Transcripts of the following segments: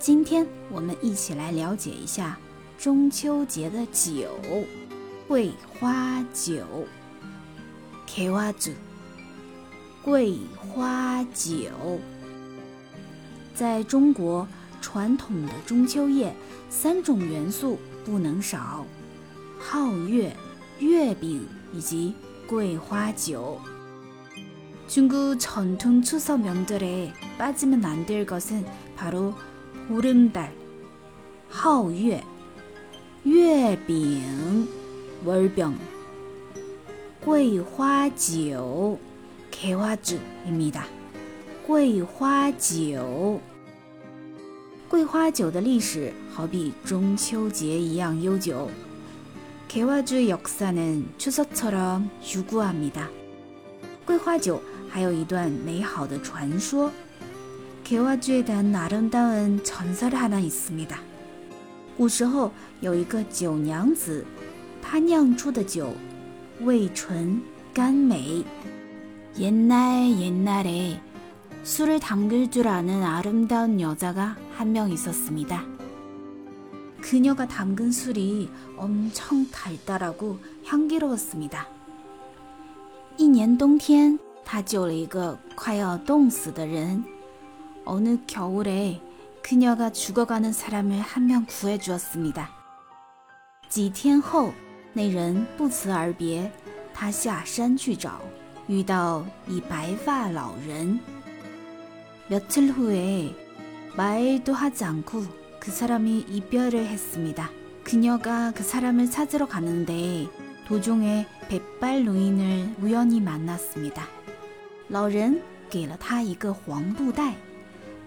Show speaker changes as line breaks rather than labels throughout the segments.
今天我们一起来了解一下中秋节的酒——桂花酒。桂花酒，桂花酒。在中国传统的中秋夜，三种元素不能少：皓月、月饼以及桂花酒。 중국 전통 추석 명절에 빠지면 안 될 것은 바로 보름달, 하오유에, 月饼, 월병, 桂花酒, 개화주입니다. 桂花酒.桂花酒的历史好比中秋节一样悠久。 개화주의 역사는 추석처럼 유구합니다. 桂花酒还有一段美好的传说。 개화주에대한아름다운전설하나있습니다古时候有一个酒娘子，她酿出的酒味醇甘美。옛날옛날에술을담글줄아는아름다운여자가한명있었습니다 그녀가담근술이엄청달달하고향기로웠습니다一年冬天，他救了一个快要冻死的人。 어느겨울에그녀가죽어가는사람을한명구해주었습니다几天后，那人不辞而别，他下山去找，遇到一白发老人。며칠후에말도하지않고그사람이이별을했습니다그녀가그사람을찾으러가는데도중에백발노인을우연히만났습니다老人给了他一个黄布袋，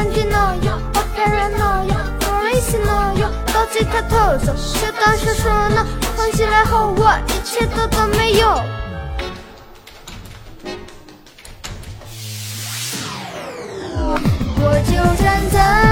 有，二三 D no 有，我的人 no 有，Police no 有，刀子他偷走，就当是说 no，放起来后我一切都都没有。我就站在。